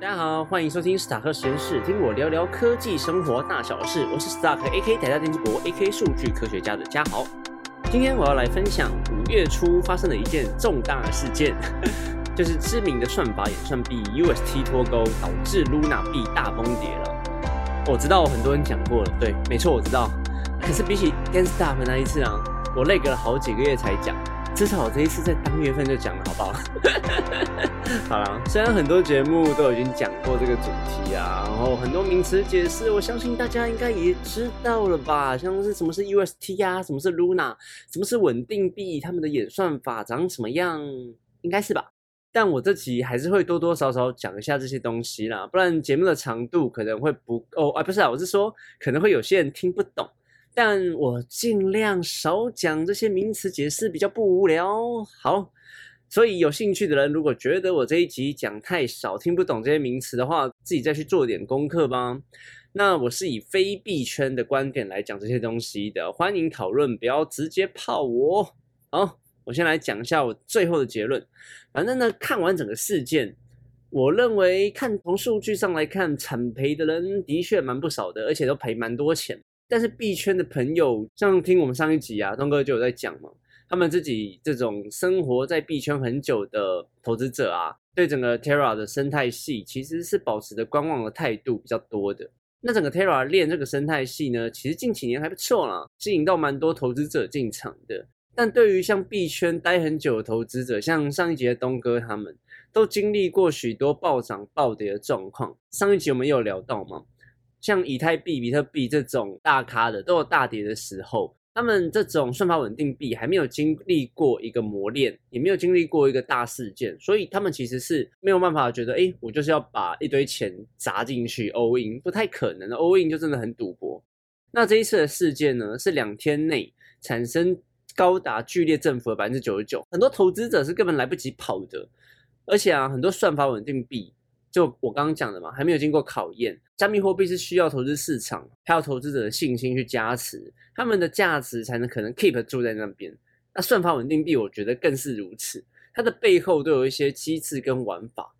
大家好，欢迎收听史塔克实验室，听我聊聊科技生活大小事。我是史塔克 A.K. 台大电机博 A.K. 数据科学家的嘉豪。今天我要来分享五月初发生的一件重大事件，就是知名的算法演算币 UST 脱钩，导致 Luna 币大崩跌了。我知道很多人讲过了，对，没错，我知道。可是比起 GameStop 那一次啊，我累隔了好几个月才讲。至少我这一次在当月份就讲了，好不好？好了，虽然很多节目都已经讲过这个主题啊，然后很多名词解释，我相信大家应该也知道了吧？像是什么是 UST 啊，什么是 Luna，什么是稳定币，他们的演算法长什么样，应该是吧？但我这集还是会多多少少讲一下这些东西啦，不然节目的长度可能会不够啊，不是啊，我是说可能会有些人听不懂。但我尽量少讲这些名词解释，比较不无聊。好，所以有兴趣的人，如果觉得我这一集讲太少，听不懂这些名词的话，自己再去做点功课吧。那我是以非币圈的观点来讲这些东西的，欢迎讨论，不要直接泡我。好，我先来讲一下我最后的结论。反正呢，看完整个事件，我认为看从数据上来看，惨赔的人的确蛮不少的，而且都赔蛮多钱。但是币圈的朋友，像听我们上一集啊，东哥就有在讲嘛，他们自己这种生活在币圈很久的投资者啊，对整个 Terra 的生态系其实是保持着观望的态度比较多的。那整个 Terra 链这个生态系呢，其实近几年还不错啦，吸引到蛮多投资者进场的。但对于像币圈待很久的投资者，像上一集的东哥他们，都经历过许多暴涨暴跌的状况。上一集我们有聊到吗？像以太币、比特币这种大咖的都有大跌的时候，他们这种算法稳定币还没有经历过一个磨练，也没有经历过一个大事件，所以他们其实是没有办法觉得，哎，我就是要把一堆钱砸进去 all in，不太可能的，all in 就真的很赌博。那这一次的事件呢，是两天内产生高达剧烈振幅的百分之九十九，很多投资者是根本来不及跑的，而且啊，很多算法稳定币。就我刚刚讲的嘛，还没有经过考验。加密货币是需要投资市场还有投资者的信心去加持，他们的价值才能可能 keep 住在那边。那算法稳定币，我觉得更是如此，它的背后都有一些机制跟玩法，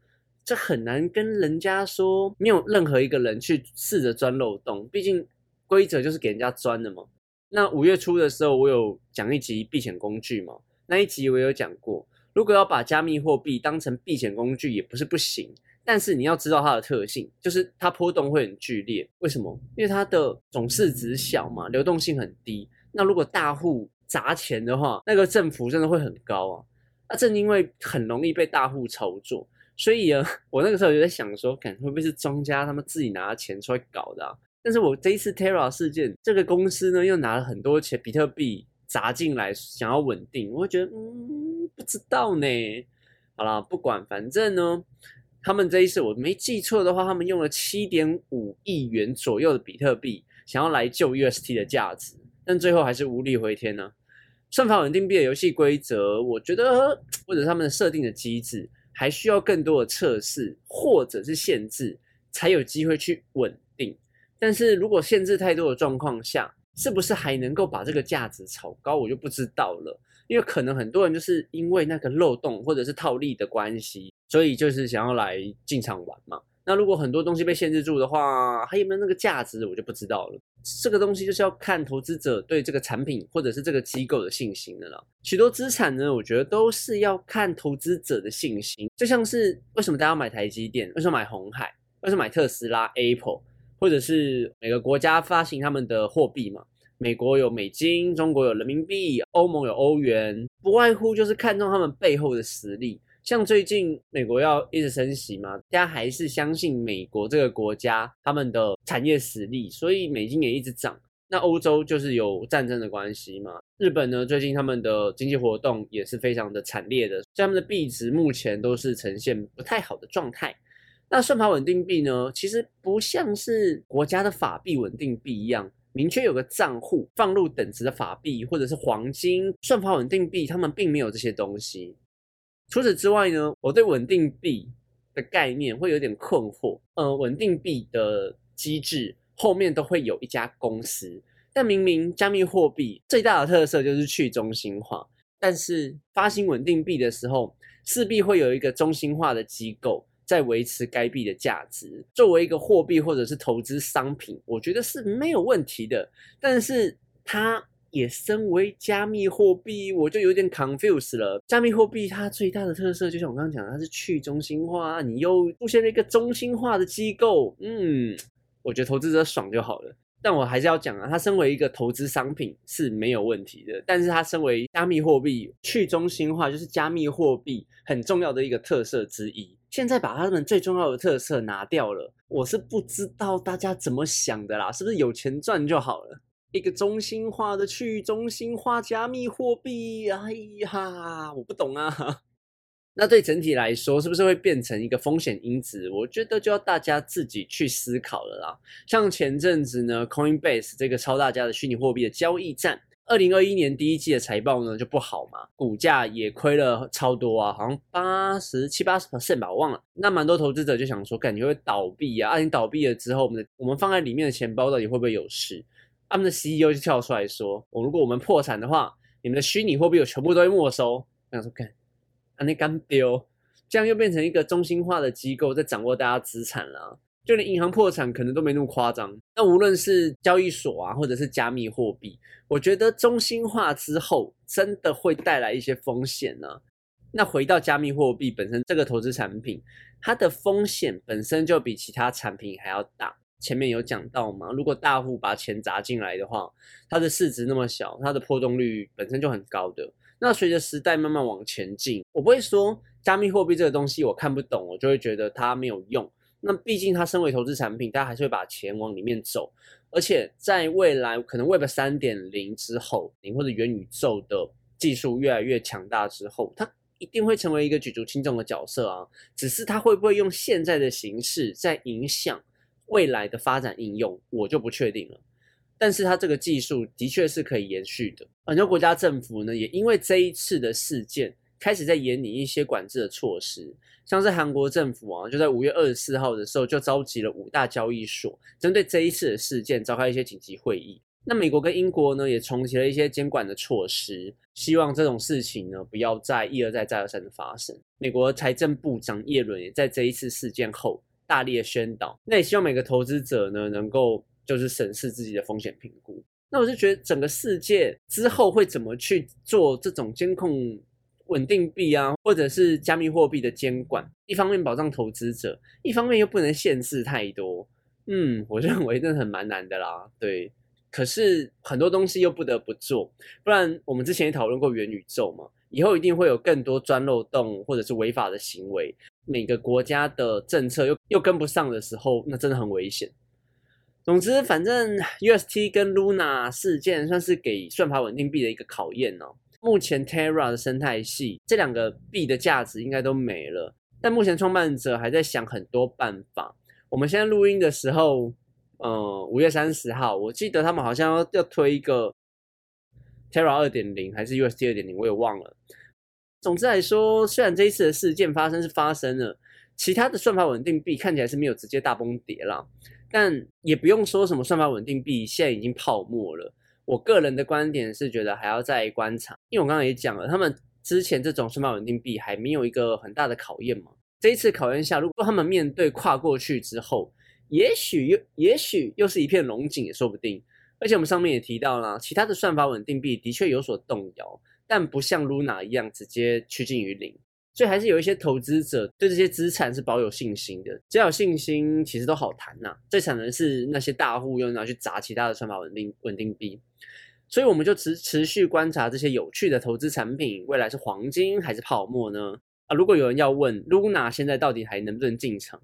这很难跟人家说，没有任何一个人去试着钻漏洞，毕竟规则就是给人家钻的嘛。那五月初的时候，我有讲一集避险工具嘛，那一集我有讲过，如果要把加密货币当成避险工具，也不是不行。但是你要知道它的特性，就是它波动会很剧烈。为什么？因为它的总市值小嘛，流动性很低。那如果大户砸钱的话，那个振幅真的会很高啊。那正因为很容易被大户操作，所以啊，我那个时候就在想说，看会不会是庄家他们自己拿钱出来搞的？但是我这一次 Terra 事件，这个公司呢又拿了很多钱，比特币砸进来，想要稳定，我会觉得嗯，不知道呢。好了，不管，反正呢。他们这一次我没记错的话，他们用了七点五亿元左右的比特币，想要来救 UST 的价值，但最后还是无力回天呢。算法稳定币的游戏规则，我觉得或者他们的设定的机制，还需要更多的测试或者是限制，才有机会去稳定。但是如果限制太多的状况下，是不是还能够把这个价值炒高，我就不知道了。因为可能很多人就是因为那个漏洞或者是套利的关系。所以就是想要来进场玩嘛。那如果很多东西被限制住的话，还有没有那个价值，我就不知道了。这个东西就是要看投资者对这个产品或者是这个机构的信心的了。许多资产呢，我觉得都是要看投资者的信心。就像是为什么大家要买台积电，为什么买红海，为什么买特斯拉、Apple，或者是每个国家发行他们的货币嘛？美国有美金，中国有人民币，欧盟有欧元，不外乎就是看中他们背后的实力。像最近美国要一直升息嘛，大家还是相信美国这个国家他们的产业实力，所以美金也一直涨。那欧洲就是有战争的关系嘛，日本呢最近他们的经济活动也是非常的惨烈的，所以他们的币值目前都是呈现不太好的状态。那算法稳定币呢，其实不像是国家的法币稳定币一样，明确有个账户放入等值的法币或者是黄金，算法稳定币他们并没有这些东西。除此之外呢，我对稳定币的概念会有点困惑。呃，稳定币的机制后面都会有一家公司，但明明加密货币最大的特色就是去中心化，但是发行稳定币的时候，势必会有一个中心化的机构在维持该币的价值。作为一个货币或者是投资商品，我觉得是没有问题的。但是它也身为加密货币，我就有点 c o n f u s e 了。加密货币它最大的特色，就像我刚刚讲，它是去中心化，你又出现了一个中心化的机构，嗯，我觉得投资者爽就好了。但我还是要讲啊，它身为一个投资商品是没有问题的。但是它身为加密货币，去中心化就是加密货币很重要的一个特色之一。现在把他们最重要的特色拿掉了，我是不知道大家怎么想的啦，是不是有钱赚就好了？一个中心化的去中心化加密货币，哎呀，我不懂啊。那对整体来说，是不是会变成一个风险因子？我觉得就要大家自己去思考了啦。像前阵子呢，Coinbase 这个超大家的虚拟货币的交易站，二零二一年第一季的财报呢就不好嘛，股价也亏了超多啊，好像八十七八十 percent 吧，我忘了。那蛮多投资者就想说，感觉会倒闭啊，啊，你倒闭了之后，我们的我们放在里面的钱包到底会不会有事？他们的 CEO 就跳出来说，我如果我们破产的话，你们的虚拟货币有全部都会没收。我想说，看。啊，那干丢，这样又变成一个中心化的机构在掌握大家资产了。就连银行破产可能都没那么夸张。那无论是交易所啊，或者是加密货币，我觉得中心化之后真的会带来一些风险呢。那回到加密货币本身这个投资产品，它的风险本身就比其他产品还要大。前面有讲到嘛，如果大户把钱砸进来的话，它的市值那么小，它的波动率本身就很高的。那随着时代慢慢往前进，我不会说加密货币这个东西我看不懂，我就会觉得它没有用。那毕竟它身为投资产品，大家还是会把钱往里面走。而且在未来可能 Web 三点零之后，或者元宇宙的技术越来越强大之后，它一定会成为一个举足轻重的角色啊。只是它会不会用现在的形式在影响未来的发展应用，我就不确定了。但是它这个技术的确是可以延续的。很多国家政府呢，也因为这一次的事件，开始在研拟一些管制的措施。像是韩国政府啊，就在五月二十四号的时候，就召集了五大交易所，针对这一次的事件召开一些紧急会议。那美国跟英国呢，也重启了一些监管的措施，希望这种事情呢，不要再一而再、再而三的发生。美国财政部长耶伦也在这一次事件后大力的宣导，那也希望每个投资者呢，能够。就是审视自己的风险评估。那我就觉得整个世界之后会怎么去做这种监控稳定币啊，或者是加密货币的监管？一方面保障投资者，一方面又不能限制太多。嗯，我认为真的很蛮难的啦。对，可是很多东西又不得不做，不然我们之前也讨论过元宇宙嘛，以后一定会有更多钻漏洞或者是违法的行为。每个国家的政策又又跟不上的时候，那真的很危险。总之，反正 UST 跟 Luna 事件算是给算法稳定币的一个考验哦。目前 Terra 的生态系这两个币的价值应该都没了，但目前创办者还在想很多办法。我们现在录音的时候，呃，五月三十号，我记得他们好像要要推一个 Terra 二点零还是 UST 二点零，我也忘了。总之来说，虽然这一次的事件发生是发生了，其他的算法稳定币看起来是没有直接大崩跌了。但也不用说什么算法稳定币现在已经泡沫了。我个人的观点是觉得还要再观察，因为我刚刚也讲了，他们之前这种算法稳定币还没有一个很大的考验嘛。这一次考验下，如果他们面对跨过去之后，也许又也许又是一片龙井也说不定。而且我们上面也提到了，其他的算法稳定币的确有所动摇，但不像 Luna 一样直接趋近于零。所以还是有一些投资者对这些资产是保有信心的，只要有信心，其实都好谈呐。最惨的是那些大户又拿去砸其他的算法稳定稳定币，所以我们就持持续观察这些有趣的投资产品，未来是黄金还是泡沫呢？啊，如果有人要问 Luna 现在到底还能不能进场，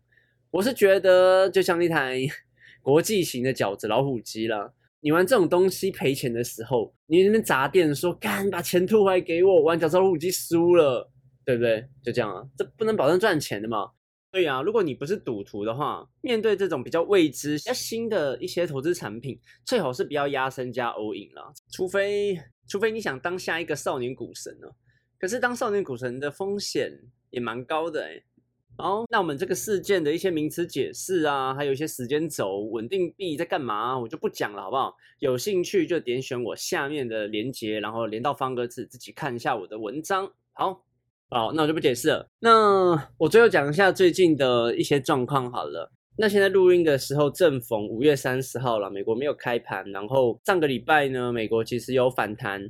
我是觉得就像一台 国际型的饺子老虎机了。你玩这种东西赔钱的时候，你那边砸店说干把钱吐回来给我，玩饺子老虎机输了。对不对？就这样啊，这不能保证赚钱的嘛。对啊，如果你不是赌徒的话，面对这种比较未知、新的一些投资产品，最好是不要压身加 all in 啦。除非，除非你想当下一个少年股神哦。可是当少年股神的风险也蛮高的哎。好，那我们这个事件的一些名词解释啊，还有一些时间轴、稳定币在干嘛，我就不讲了，好不好？有兴趣就点选我下面的链接，然后连到方格子，自己看一下我的文章。好。好，那我就不解释了。那我最后讲一下最近的一些状况好了。那现在录音的时候正逢五月三十号了，美国没有开盘，然后上个礼拜呢，美国其实有反弹，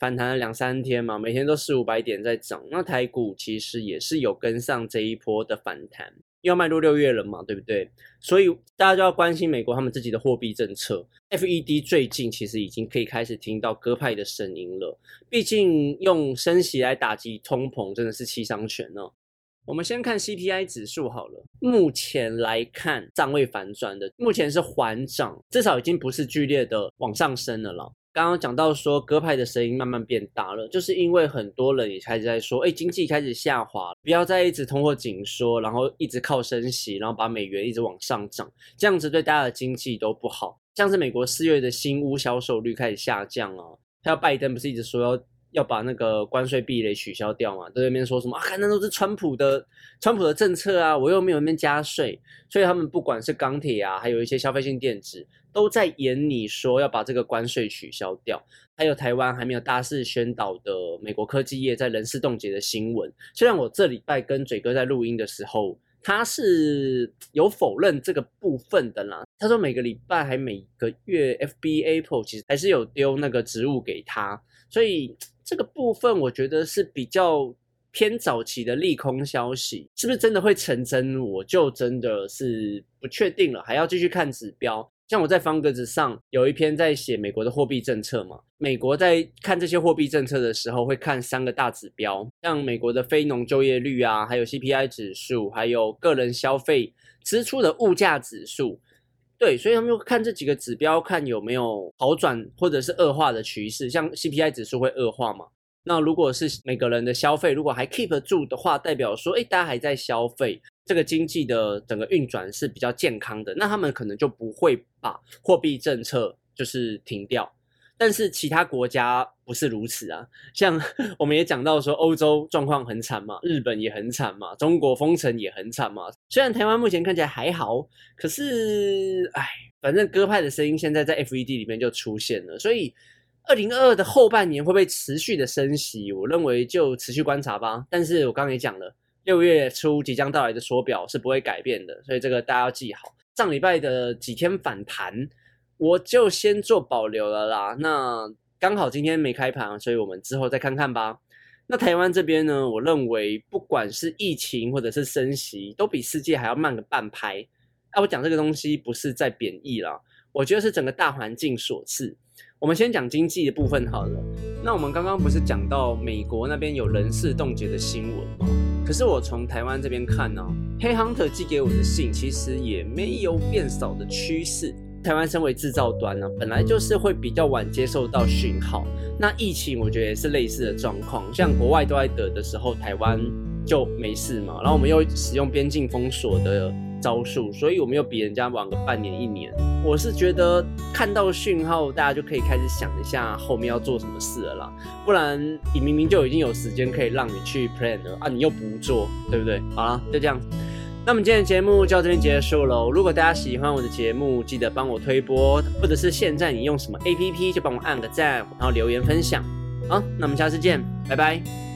反弹了两三天嘛，每天都四五百点在涨。那台股其实也是有跟上这一波的反弹。要迈入六月了嘛，对不对？所以大家就要关心美国他们自己的货币政策。FED 最近其实已经可以开始听到鸽派的声音了。毕竟用升息来打击通膨真的是七伤拳哦。我们先看 CPI 指数好了，目前来看暂未反转的，目前是缓涨，至少已经不是剧烈的往上升了了。刚刚讲到说，鸽派的声音慢慢变大了，就是因为很多人也开始在说，哎，经济开始下滑，不要再一直通货紧缩，然后一直靠升息，然后把美元一直往上涨，这样子对大家的经济都不好。像是美国四月的新屋销售率开始下降啊，还有拜登不是一直说要。要把那个关税壁垒取消掉嘛？在那边说什么啊？那都是川普的，川普的政策啊！我又没有那边加税，所以他们不管是钢铁啊，还有一些消费性电子，都在演你说要把这个关税取消掉。还有台湾还没有大肆宣导的美国科技业在人事冻结的新闻。虽然我这礼拜跟嘴哥在录音的时候，他是有否认这个部分的啦。他说每个礼拜还每个月，FB Apple 其实还是有丢那个职务给他，所以。这个部分我觉得是比较偏早期的利空消息，是不是真的会成真？我就真的是不确定了，还要继续看指标。像我在方格子上有一篇在写美国的货币政策嘛，美国在看这些货币政策的时候会看三个大指标，像美国的非农就业率啊，还有 CPI 指数，还有个人消费支出的物价指数。对，所以他们就看这几个指标，看有没有好转或者是恶化的趋势。像 CPI 指数会恶化嘛？那如果是每个人的消费如果还 keep 住的话，代表说，哎，大家还在消费，这个经济的整个运转是比较健康的，那他们可能就不会把货币政策就是停掉。但是其他国家不是如此啊，像 我们也讲到说，欧洲状况很惨嘛，日本也很惨嘛，中国封城也很惨嘛。虽然台湾目前看起来还好，可是，哎，反正鸽派的声音现在在 FED 里面就出现了。所以，二零二二的后半年会不会持续的升息？我认为就持续观察吧。但是我刚刚也讲了，六月初即将到来的缩表是不会改变的，所以这个大家要记好。上礼拜的几天反弹。我就先做保留了啦。那刚好今天没开盘，所以我们之后再看看吧。那台湾这边呢，我认为不管是疫情或者是升息，都比世界还要慢个半拍。啊，我讲这个东西不是在贬义啦，我觉得是整个大环境所致。我们先讲经济的部分好了。那我们刚刚不是讲到美国那边有人事冻结的新闻吗？可是我从台湾这边看呢，黑 hunter 寄给我的信其实也没有变少的趋势。台湾身为制造端呢，本来就是会比较晚接受到讯号。那疫情我觉得也是类似的状况，像国外都在得的时候，台湾就没事嘛。然后我们又使用边境封锁的招数，所以我们又比人家晚个半年一年。我是觉得看到讯号，大家就可以开始想一下后面要做什么事了啦。不然你明明就已经有时间可以让你去 plan 了啊，你又不做，对不对？好了，就这样。那么今天的节目就到这边结束喽。如果大家喜欢我的节目，记得帮我推播，或者是现在你用什么 APP，就帮我按个赞，然后留言分享。好，那我们下次见，拜拜。